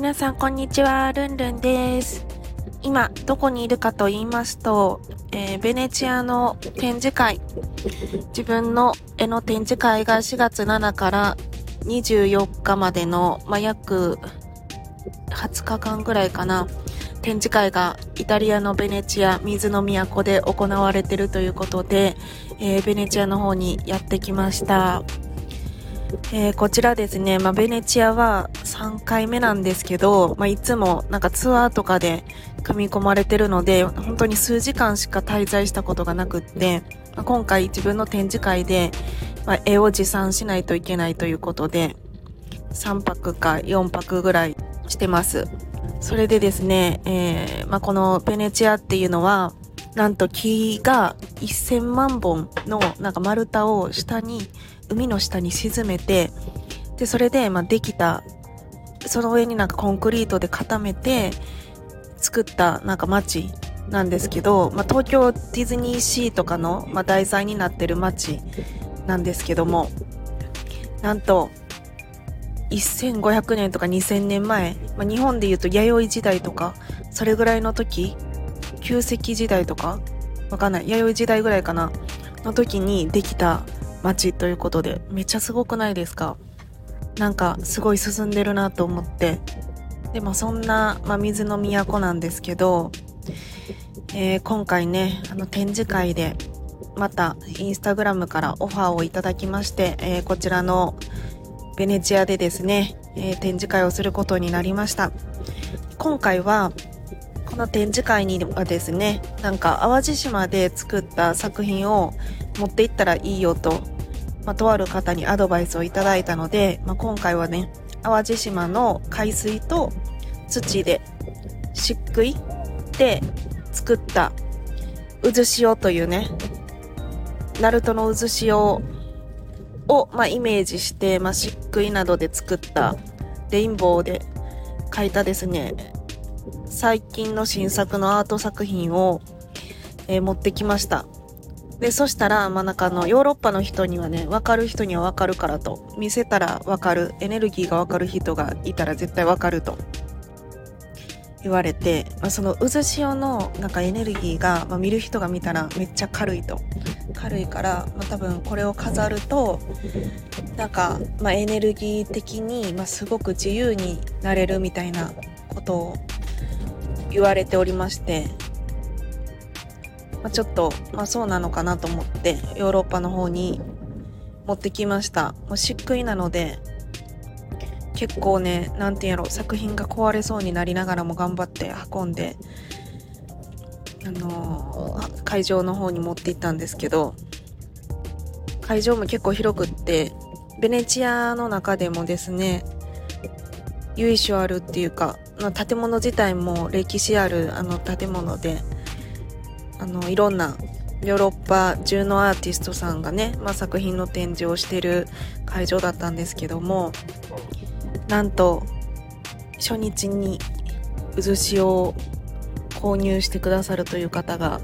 皆さんこんにちは、ルンルンです。今、どこにいるかと言いますと、えーベネチアの展示会、自分の絵の展示会が4月7から24日までの、まあ、約20日間ぐらいかな、展示会がイタリアのベネチア、水の都で行われているということで、えーベネチアの方にやってきました。えーこちらですね、まあ、ベネチアは3回目なんですけど、まあ、いつもなんかツアーとかで組み込まれてるので、本当に数時間しか滞在したことがなくって、まあ今回自分の展示会で、まあ、絵を持参しないといけないということで、3泊か4泊ぐらいしてます。それでですね、えーまあ、このベネチアっていうのは、なんと木が1000万本のなんか丸太を下に、海の下に沈めて、で、それで、まあ、できた、その上になんかコンクリートで固めて作ったなんか街なんですけど、まあ、東京ディズニーシーとかの、まあ、題材になってる街なんですけども、なんと、1500年とか2000年前、まあ、日本で言うと弥生時代とか、それぐらいの時、旧石器時代とか、わかんない、弥生時代ぐらいかな、の時にできた街ということで、めっちゃすごくないですか？なんかすごい進んでるなと思って。でもそんな、まあ、水の都なんですけど、えー今回ね、あの展示会で、またインスタグラムからオファーをいただきまして、えーこちらのベネチアでですね、えー展示会をすることになりました。今回は、この展示会にはですね、なんか淡路島で作った作品を持って行ったらいいよと、まあ、とある方にアドバイスをいただいたので、まあ、今回はね、淡路島の海水と土で、漆喰で作った渦潮というね、ナルトの渦潮を、まあ、イメージして、まあ、漆喰などで作ったレインボーで描いたですね、最近の新作のアート作品を、えー持ってきました。で、そしたら、まあ、なんかあの、ヨーロッパの人にはね、わかる人にはわかるからと、見せたらわかる、エネルギーがわかる人がいたら絶対わかると。言われて、まあ、その渦潮のなんかエネルギーが、まあ、見る人が見たらめっちゃ軽いと。軽いから、まあ、多分これを飾ると、なんか、まあ、エネルギー的に、まあ、すごく自由になれるみたいなことを言われておりまして、まあ、ちょっと、まあ、そうなのかなと思ってヨーロッパの方に持ってきました。もう漆喰なので結構ねなんていうんやろ作品が壊れそうになりながらも頑張って運んであのー会場の方に持って行ったんですけど会場も結構広くってベネチアの中でもですね由緒あるっていうか、建物自体も歴史あるあの建物であのいろんなヨーロッパ中のアーティストさんがね、まあ、作品の展示をしてる会場だったんですけどもなんと初日に渦潮を購入してくださるという方が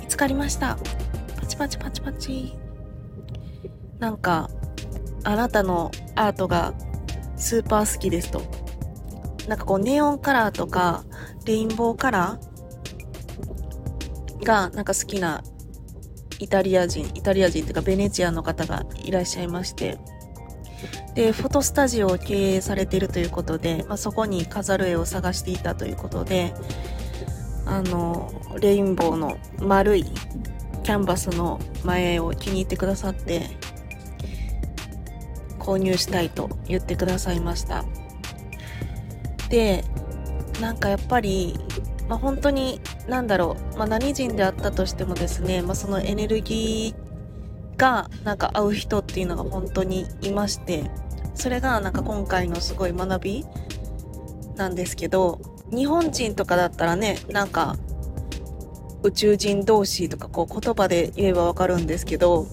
見つかりました。パチパチパチパチ。なんかあなたのアートがスーパー好きですと。なんかこうネオンカラーとかレインボーカラーがなんか好きなイタリア人、イタリア人っていうかベネチアの方がいらっしゃいまして、で、フォトスタジオを経営されているということで、まあ、そこに飾る絵を探していたということで、あの、レインボーの丸いキャンバスの前を気に入ってくださって、購入したいと言ってくださいました。で、なんかやっぱり、まあ、本当に、なんだろう、まあ、何人であったとしてもですね、まあ、そのエネルギーがなんか会う人っていうのが本当にいましてそれがなんか今回のすごい学びなんですけど日本人とかだったらねなんか宇宙人同士とかこう言葉で言えばわかるんですけど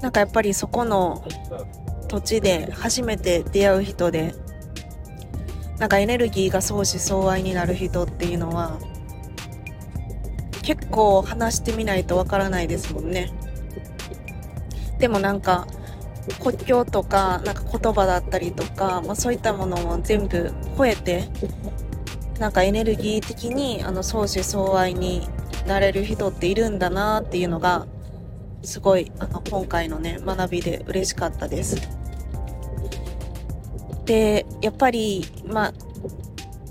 なんかやっぱりそこの土地で初めて出会う人でなんかエネルギーが相思相愛になる人っていうのは結構話してみないとわからないですもんねでもなんか国境とかなんか言葉だったりとか、まあ、そういったものも全部超えてなんかエネルギー的にあの相思相愛になれる人っているんだなっていうのがすごいあの今回のね学びで嬉しかったです。でやっぱりまあ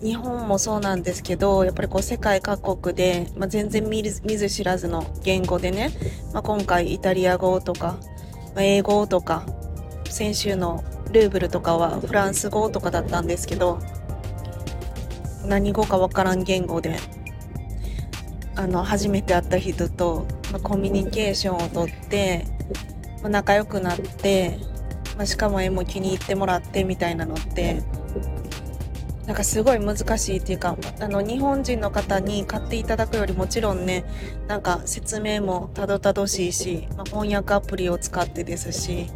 日本もそうなんですけどやっぱりこう世界各国で、まあ、全然見ず知らずの言語でね、まあ、今回イタリア語とか、まあ、英語とか先週のルーブルとかはフランス語とかだったんですけど何語かわからん言語であの初めて会った人と、まあ、コミュニケーションをとって、まあ、仲良くなって、まあ、しかも絵も気に入ってもらってみたいなのってなんかすごい難しいっていうかあの日本人の方に買っていただくよりもちろんねなんか説明もたどたどしいし、まあ、翻訳アプリを使ってですし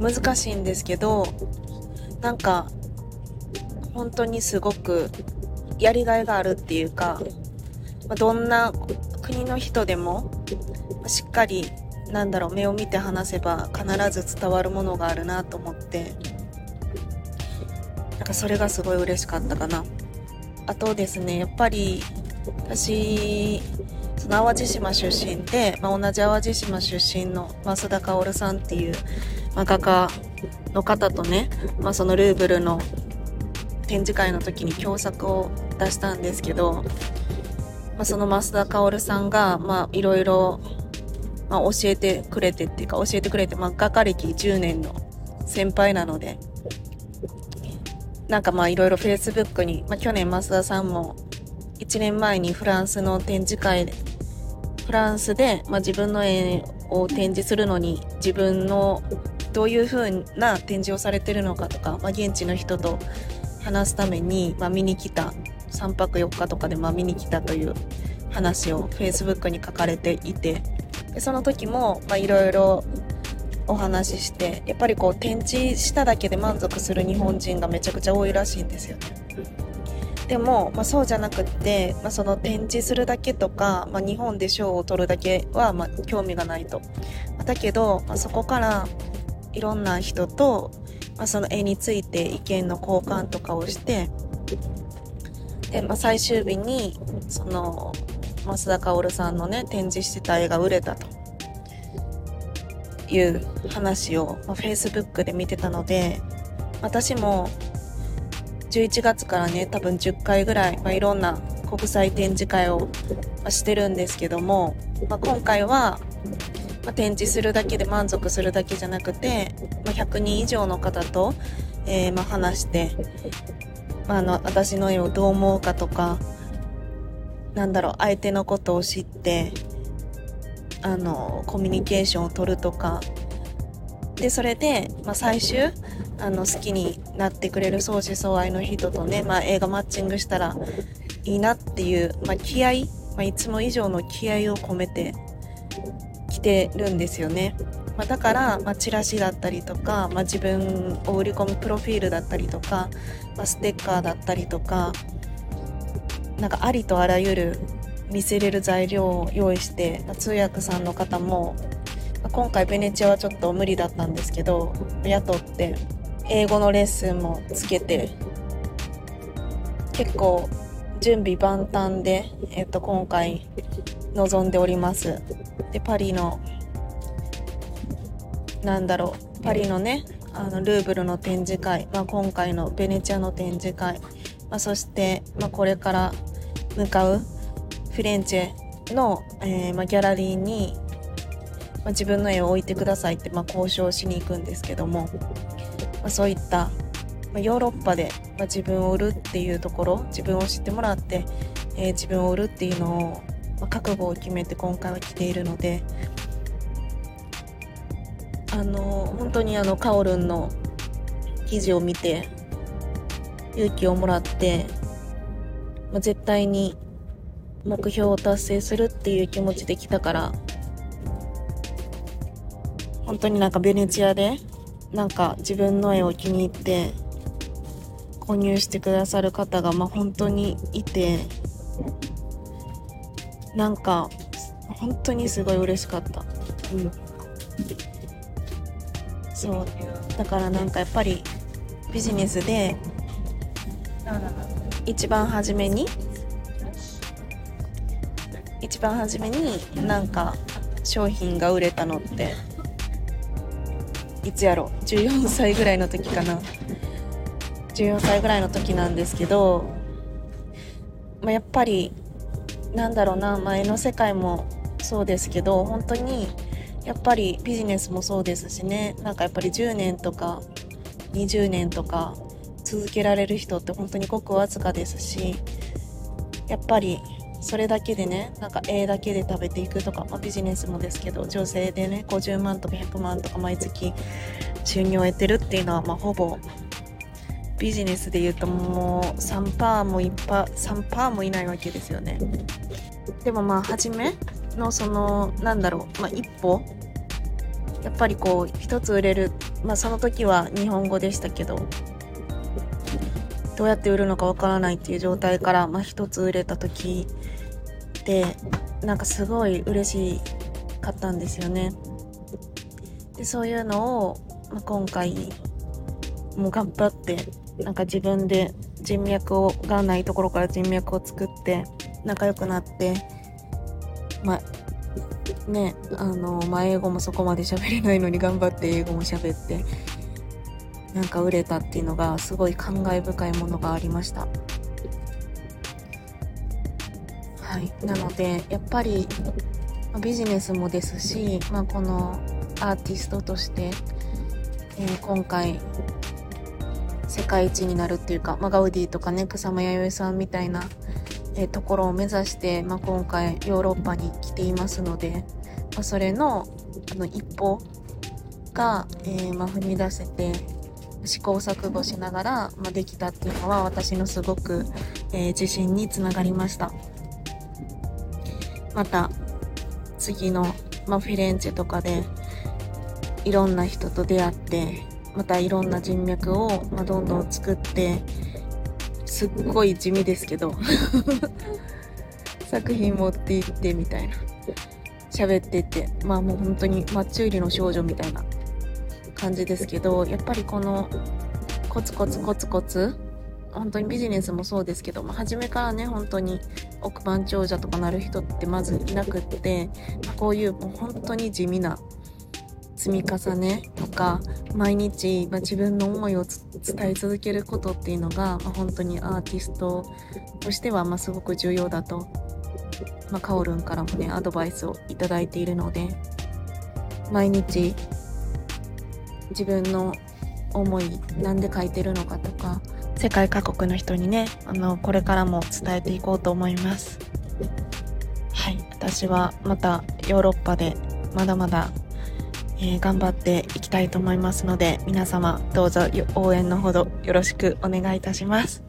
難しいんですけどなんか本当にすごくやりがいがあるっていうか、まあ、どんな国の人でもしっかりなんだろう目を見て話せば必ず伝わるものがあるなと思って。なんかそれがすごい嬉しかったかな。あとですねやっぱり私その淡路島出身で、まあ、同じ淡路島出身の増田薫さんっていう、まあ、画家の方とね、まあ、そのルーブルの展示会の時に共作を出したんですけど、まあ、その増田薫さんが、いろいろ、まあ、教えてくれてっていうか、教えてくれて、まあ、画家歴10年の先輩なので、なんかまあいろいろ Facebook に、まあ、去年増田さんも1年前にフランスの展示会で、フランスで、まあ、自分の絵を展示するのに自分のどういう風な展示をされてるのかとか、まあ、現地の人と話すために、まあ、見に来た3泊4日とかでまあ見に来たという話を Facebook に書かれていてでその時もいろいろお話ししてやっぱりこう展示しただけで満足する日本人がめちゃくちゃ多いらしいんですよね。でも、まあ、そうじゃなくって、まあ、その展示するだけとか、まあ、日本で賞を取るだけは、ま興味がないと。だけど、まあそこからいろんな人とまあ、その絵について意見の交換とかをしてで、まあ、最終日にその増田薫さんのね展示してた絵が売れたという話を、まあ、Facebook で見てたので私も11月からね多分10回ぐらい、まあ、いろんな国際展示会をしてるんですけども、まあ、今回はまあ、展示するだけで満足するだけじゃなくて、まあ、100人以上の方と、えー、ま、話して、まあ、あの私の絵をどう思うかとかなんだろう相手のことを知ってあのコミュニケーションを取るとかでそれで、まあ、最終あの好きになってくれる相思相愛の人とね、まあ、映画マッチングしたらいいなっていう、まあ、気合、ま、いつも以上の気合を込めて来てるんですよね。ま、だから、ま、チラシだったりとか、ま、自分を売り込むプロフィールだったりとか、ま、ステッカーだったりとかなんかありとあらゆる見せれる材料を用意して、通訳さんの方も、今回ベネチアはちょっと無理だったんですけど雇って英語のレッスンもつけて結構準備万端で、えっと、今回臨んでおります。でパリのなんだろうパリのねあのルーブルの展示会、まあ、今回のベネチアの展示会、まあ、そして、まあ、これから向かうフィレンチェの、えー、まあ、ギャラリーに、まあ、自分の絵を置いてくださいって、まあ、交渉しに行くんですけども、まあ、そういった、ま、ヨーロッパで、ま、自分を売るっていうところ自分を知ってもらって、えー、自分を売るっていうのをま、覚悟を決めて今回は来ているので、あの、本当にあの、カオルンの記事を見て、勇気をもらって、まあ、絶対に目標を達成するっていう気持ちで来たから、本当になんかベネチアで、なんか自分の絵を気に入って、購入してくださる方が、まあ、本当にいて、なんか、本当にすごい嬉しかった。うん。そう。だからなんかやっぱりビジネスで、一番初めに？一番初めになんか商品が売れたのっていつやろ14歳ぐらいの時かな。14歳ぐらいの時なんですけど、まあ、やっぱりなんだろうな前の世界もそうですけど本当にやっぱりビジネスもそうですしね。なんかやっぱり10年とか20年とか続けられる人って本当にごくわずかですしやっぱりそれだけでねなんか A だけで食べていくとか、まあ、ビジネスもですけど女性でね50万とか100万とか毎月収入を得てるっていうのは、まあ、ほぼビジネスで言うともう3%も1%、3%もいないわけですよね。でもまあ初めのそのなんだろう、まあ、一歩やっぱりこう一つ売れるまあその時は日本語でしたけどどうやって売るのかわからないっていう状態から、まあ、一つ売れた時でなんかすごい嬉しかったんですよね。でそういうのを、まあ、今回もう頑張ってなんか自分で人脈をがないところから人脈を作って仲良くなってまあねあの、まあ、英語もそこまで喋れないのに頑張って英語も喋ってなんか売れたっていうのがすごい感慨深いものがありました。はい。なのでやっぱりビジネスもですし、まあ、このアーティストとして、えー、今回世界一になるっていうか、まあ、ガウディとかね草間彌生さんみたいな、えー、ところを目指して、まあ、今回ヨーロッパに来ていますので、まあ、それのあの一歩が、えー、まあ、踏み出せて試行錯誤しながら、まあ、できたっていうのは私のすごく、えー、自信につながりました。また次の、まあ、フィレンツェとかでいろんな人と出会ってまたいろんな人脈を、まあ、どんどん作ってすっごい地味ですけど 作品持って行ってみたいな。喋ってってまあもう本当にマッチ売りの少女みたいな感じですけどやっぱりこのコツコツコツコツ本当にビジネスもそうですけど、まあ、初めからね本当に億万長者とかなる人ってまずいなくって、まあ、こういうもう本当に地味な積み重ねとか毎日、まあ、自分の思いを伝え続けることっていうのが、まあ、本当にアーティストとしては、まあ、すごく重要だと、まあ、カオルンからもねアドバイスをいただいているので毎日自分の思いなんで書いてるのかとか。世界各国の人にねあのこれからも伝えていこうと思います。はい。私はまたヨーロッパでまだまだ、えー、頑張っていきたいと思いますので皆様どうぞ応援のほどよろしくお願いいたします。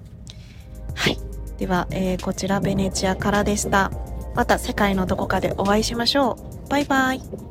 はい。では、えー、こちらベネチアからでした。また世界のどこかでお会いしましょう。バイバイ。